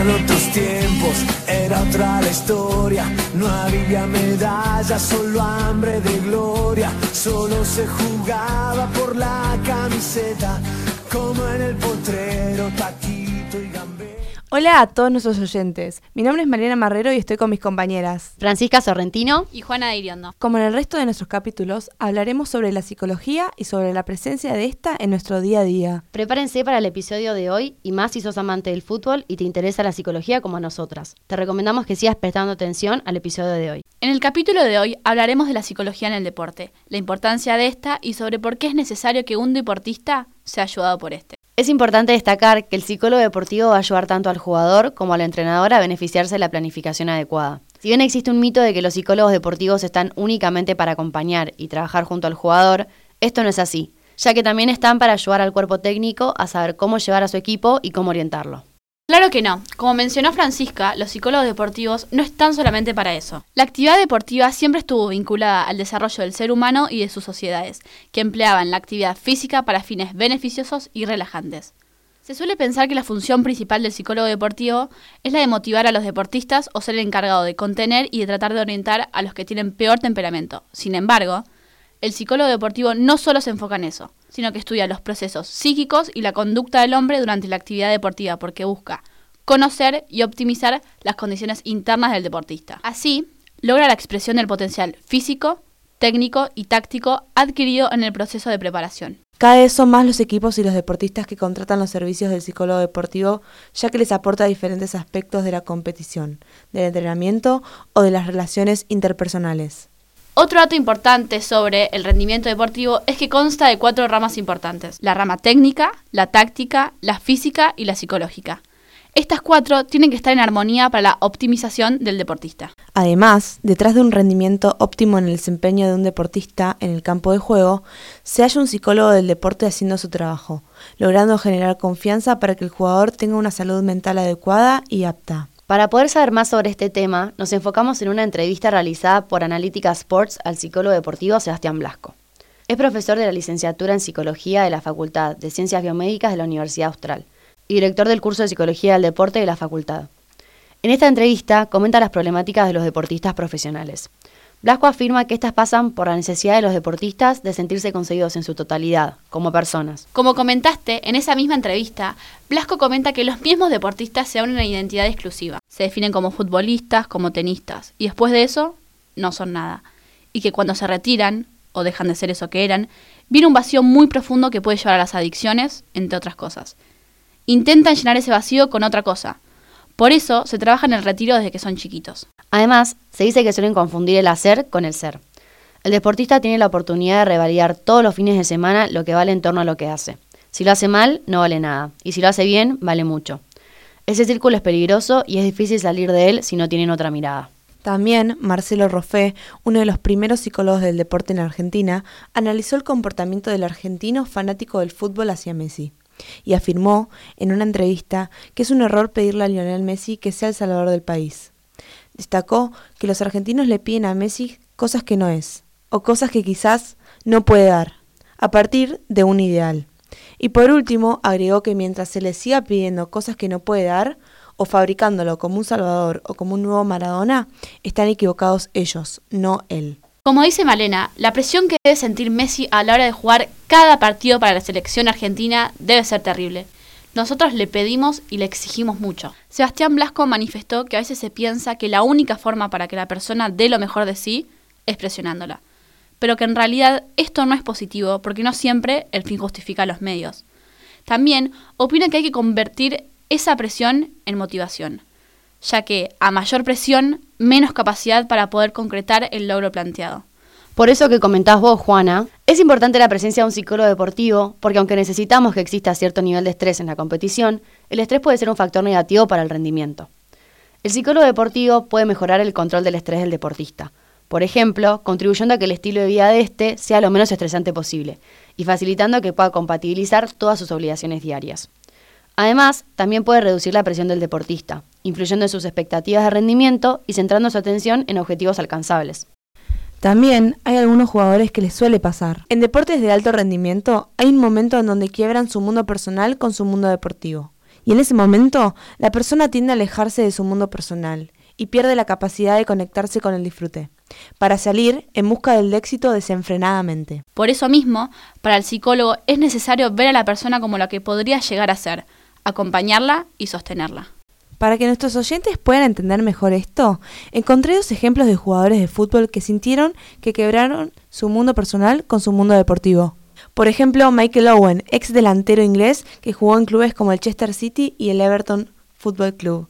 Eran otros tiempos, era otra la historia. No había medallas, solo hambre de gloria. Solo se jugaba por la camiseta, como en el potrero, taquito y gambeta. Hola a todos nuestros oyentes. Mi nombre es Mariana Marrero y estoy con mis compañeras. Francisca Sorrentino. y Juana de Iriondo. Como en el resto de nuestros capítulos, hablaremos sobre la psicología y sobre la presencia de esta en nuestro día a día. Prepárense para el episodio de hoy y más si sos amante del fútbol y te interesa la psicología como a nosotras. Te recomendamos que sigas prestando atención al episodio de hoy. En el capítulo de hoy hablaremos de la psicología en el deporte, la importancia de esta y sobre por qué es necesario que un deportista sea ayudado por este. Es importante destacar que el psicólogo deportivo va a ayudar tanto al jugador como al entrenador a beneficiarse de la planificación adecuada. Si bien existe un mito de que los psicólogos deportivos están únicamente para acompañar y trabajar junto al jugador, esto no es así, ya que también están para ayudar al cuerpo técnico a saber cómo llevar a su equipo y cómo orientarlo. Claro que no. Como mencionó Francisca, los psicólogos deportivos no están solamente para eso. La actividad deportiva siempre estuvo vinculada al desarrollo del ser humano y de sus sociedades, que empleaban la actividad física para fines beneficiosos y relajantes. Se suele pensar que la función principal del psicólogo deportivo es la de motivar a los deportistas o ser el encargado de contener y de tratar de orientar a los que tienen peor temperamento. Sin embargo, el psicólogo deportivo no solo se enfoca en eso, sino que estudia los procesos psíquicos y la conducta del hombre durante la actividad deportiva porque busca conocer y optimizar las condiciones internas del deportista. Así, logra la expresión del potencial físico, técnico y táctico adquirido en el proceso de preparación. Cada vez son más los equipos y los deportistas que contratan los servicios del psicólogo deportivo, ya que les aporta diferentes aspectos de la competición, del entrenamiento o de las relaciones interpersonales. Otro dato importante sobre el rendimiento deportivo es que consta de cuatro ramas importantes. La rama técnica, la táctica, la física y la psicológica. Estas cuatro tienen que estar en armonía para la optimización del deportista. Además, detrás de un rendimiento óptimo en el desempeño de un deportista en el campo de juego, se halla un psicólogo del deporte haciendo su trabajo, logrando generar confianza para que el jugador tenga una salud mental adecuada y apta. Para poder saber más sobre este tema, nos enfocamos en una entrevista realizada por Analítica Sports al psicólogo deportivo Sebastián Blasco. Es profesor de la licenciatura en Psicología de la Facultad de Ciencias Biomédicas de la Universidad Austral y director del curso de Psicología del Deporte de la facultad. En esta entrevista comenta las problemáticas de los deportistas profesionales. Blasco afirma que estas pasan por la necesidad de los deportistas de sentirse conseguidos en su totalidad, como personas. Como comentaste en esa misma entrevista, Blasco comenta que los mismos deportistas se dan una identidad exclusiva. Se definen como futbolistas, como tenistas, y después de eso no son nada. Y que cuando se retiran, o dejan de ser eso que eran, viene un vacío muy profundo que puede llevar a las adicciones, entre otras cosas. Intentan llenar ese vacío con otra cosa. Por eso se trabaja en el retiro desde que son chiquitos. Además, se dice que suelen confundir el hacer con el ser. El deportista tiene la oportunidad de revalidar todos los fines de semana lo que vale en torno a lo que hace. Si lo hace mal, no vale nada, y si lo hace bien, vale mucho. Ese círculo es peligroso y es difícil salir de él si no tienen otra mirada. También Marcelo Roffé, uno de los primeros psicólogos del deporte en Argentina, analizó el comportamiento del argentino fanático del fútbol hacia Messi y afirmó en una entrevista que es un error pedirle a Lionel Messi que sea el salvador del país. Destacó que los argentinos le piden a Messi cosas que no es, o cosas que quizás no puede dar, a partir de un ideal. Y por último, agregó que mientras se le siga pidiendo cosas que no puede dar, o fabricándolo como un salvador o como un nuevo Maradona, están equivocados ellos, no él. Como dice Malena, la presión que debe sentir Messi a la hora de jugar cada partido para la selección argentina debe ser terrible. Nosotros le pedimos y le exigimos mucho. Sebastián Blasco manifestó que a veces se piensa que la única forma para que la persona dé lo mejor de sí es presionándola, pero que en realidad esto no es positivo porque no siempre el fin justifica los medios. También opina que hay que convertir esa presión en motivación, ya que a mayor presión, menos capacidad para poder concretar el logro planteado. Por eso que comentás vos, Juana, es importante la presencia de un psicólogo deportivo, porque aunque necesitamos que exista cierto nivel de estrés en la competición, el estrés puede ser un factor negativo para el rendimiento. El psicólogo deportivo puede mejorar el control del estrés del deportista, por ejemplo, contribuyendo a que el estilo de vida de este sea lo menos estresante posible y facilitando que pueda compatibilizar todas sus obligaciones diarias. Además, también puede reducir la presión del deportista, influyendo en sus expectativas de rendimiento y centrando su atención en objetivos alcanzables. También hay algunos jugadores que les suele pasar. En deportes de alto rendimiento hay un momento en donde quiebran su mundo personal con su mundo deportivo. Y en ese momento, la persona tiende a alejarse de su mundo personal y pierde la capacidad de conectarse con el disfrute, para salir en busca del éxito desenfrenadamente. Por eso mismo, para el psicólogo es necesario ver a la persona como la que podría llegar a ser, acompañarla y sostenerla. Para que nuestros oyentes puedan entender mejor esto, encontré dos ejemplos de jugadores de fútbol que sintieron que quebraron su mundo personal con su mundo deportivo. Por ejemplo, Michael Owen, ex delantero inglés que jugó en clubes como el Chester City y el Everton Football Club.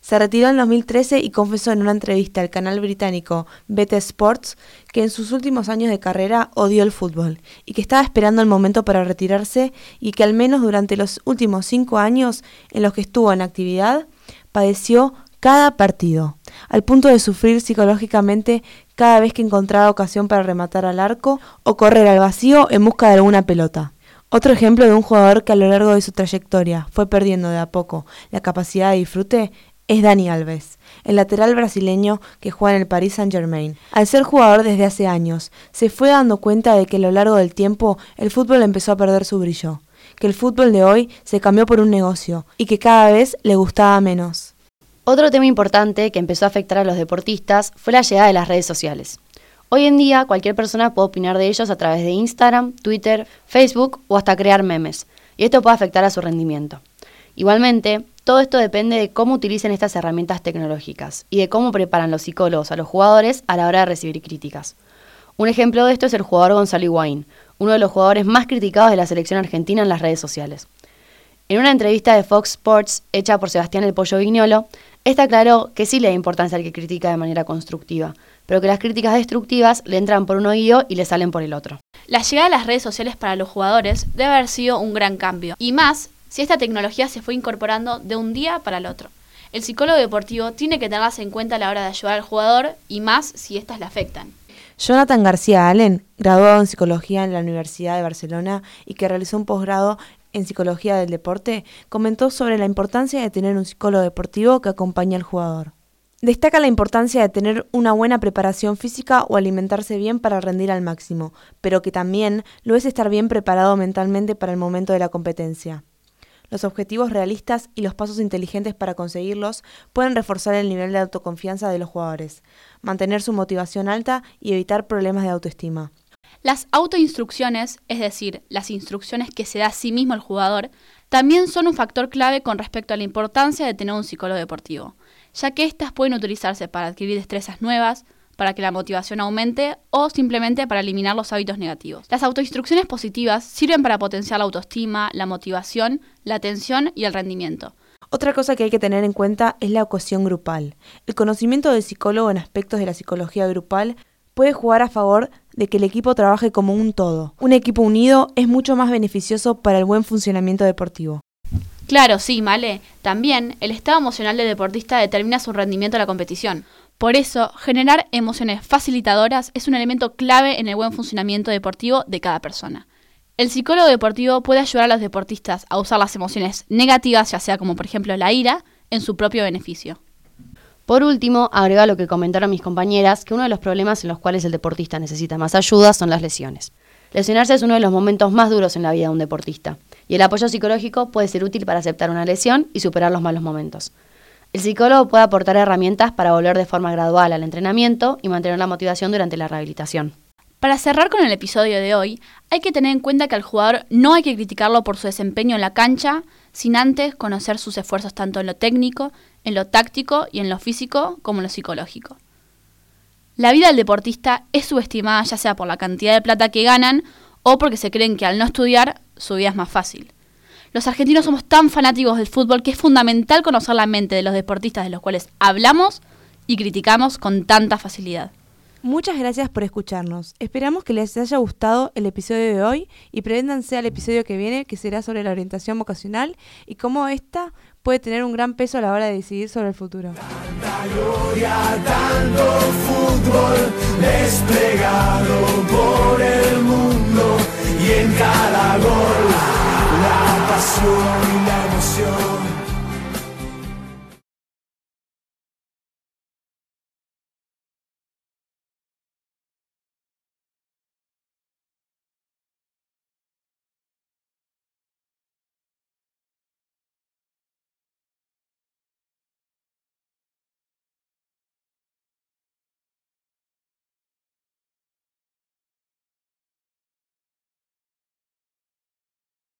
Se retiró en 2013 y confesó en una entrevista al canal británico BT Sports que en sus últimos años de carrera odió el fútbol y que estaba esperando el momento para retirarse y que al menos durante los últimos cinco años en los que estuvo en actividad padeció cada partido, al punto de sufrir psicológicamente cada vez que encontraba ocasión para rematar al arco o correr al vacío en busca de alguna pelota. Otro ejemplo de un jugador que a lo largo de su trayectoria fue perdiendo de a poco la capacidad de disfrute es Dani Alves, el lateral brasileño que juega en el Paris Saint-Germain. Al ser jugador desde hace años, se fue dando cuenta de que a lo largo del tiempo el fútbol empezó a perder su brillo, que el fútbol de hoy se cambió por un negocio y que cada vez le gustaba menos. Otro tema importante que empezó a afectar a los deportistas fue la llegada de las redes sociales. Hoy en día cualquier persona puede opinar de ellos a través de Instagram, Twitter, Facebook o hasta crear memes, y esto puede afectar a su rendimiento. Igualmente, todo esto depende de cómo utilicen estas herramientas tecnológicas y de cómo preparan los psicólogos a los jugadores a la hora de recibir críticas. Un ejemplo de esto es el jugador Gonzalo Higuaín, uno de los jugadores más criticados de la selección argentina en las redes sociales. En una entrevista de Fox Sports hecha por Sebastián El Pollo Vignolo, está claro que sí le da importancia al que critica de manera constructiva, pero que las críticas destructivas le entran por un oído y le salen por el otro. La llegada de las redes sociales para los jugadores debe haber sido un gran cambio, y más si esta tecnología se fue incorporando de un día para el otro. El psicólogo deportivo tiene que tenerlas en cuenta a la hora de ayudar al jugador y más si éstas le afectan. Jonathan García Allen, graduado en psicología en la Universidad de Barcelona y que realizó un posgrado en psicología del deporte, comentó sobre la importancia de tener un psicólogo deportivo que acompañe al jugador. Destaca la importancia de tener una buena preparación física o alimentarse bien para rendir al máximo, pero que también lo es estar bien preparado mentalmente para el momento de la competencia. Los objetivos realistas y los pasos inteligentes para conseguirlos pueden reforzar el nivel de autoconfianza de los jugadores, mantener su motivación alta y evitar problemas de autoestima. Las autoinstrucciones, es decir, las instrucciones que se da a sí mismo el jugador, también son un factor clave con respecto a la importancia de tener un psicólogo deportivo, ya que éstas pueden utilizarse para adquirir destrezas nuevas, para que la motivación aumente o simplemente para eliminar los hábitos negativos. Las autoinstrucciones positivas sirven para potenciar la autoestima, la motivación, la atención y el rendimiento. Otra cosa que hay que tener en cuenta es la ocasión grupal. El conocimiento del psicólogo en aspectos de la psicología grupal puede jugar a favor de que el equipo trabaje como un todo. Un equipo unido es mucho más beneficioso para el buen funcionamiento deportivo. Claro, sí, Male. También el estado emocional del deportista determina su rendimiento en la competición. Por eso, generar emociones facilitadoras es un elemento clave en el buen funcionamiento deportivo de cada persona. El psicólogo deportivo puede ayudar a los deportistas a usar las emociones negativas, ya sea como por ejemplo la ira, en su propio beneficio. Por último, agrega lo que comentaron mis compañeras, que uno de los problemas en los cuales el deportista necesita más ayuda son las lesiones. Lesionarse es uno de los momentos más duros en la vida de un deportista, y el apoyo psicológico puede ser útil para aceptar una lesión y superar los malos momentos. El psicólogo puede aportar herramientas para volver de forma gradual al entrenamiento y mantener la motivación durante la rehabilitación. Para cerrar con el episodio de hoy, hay que tener en cuenta que al jugador no hay que criticarlo por su desempeño en la cancha, sin antes conocer sus esfuerzos tanto en lo técnico, en lo táctico y en lo físico como en lo psicológico. La vida del deportista es subestimada ya sea por la cantidad de plata que ganan o porque se creen que al no estudiar su vida es más fácil. Los argentinos somos tan fanáticos del fútbol que es fundamental conocer la mente de los deportistas de los cuales hablamos y criticamos con tanta facilidad. Muchas gracias por escucharnos. Esperamos que les haya gustado el episodio de hoy y préndanse al episodio que viene, que será sobre la orientación vocacional y cómo esta puede tener un gran peso a la hora de decidir sobre el futuro. fútbol desplegado por el mundo y en cada gol pasión y la emoción.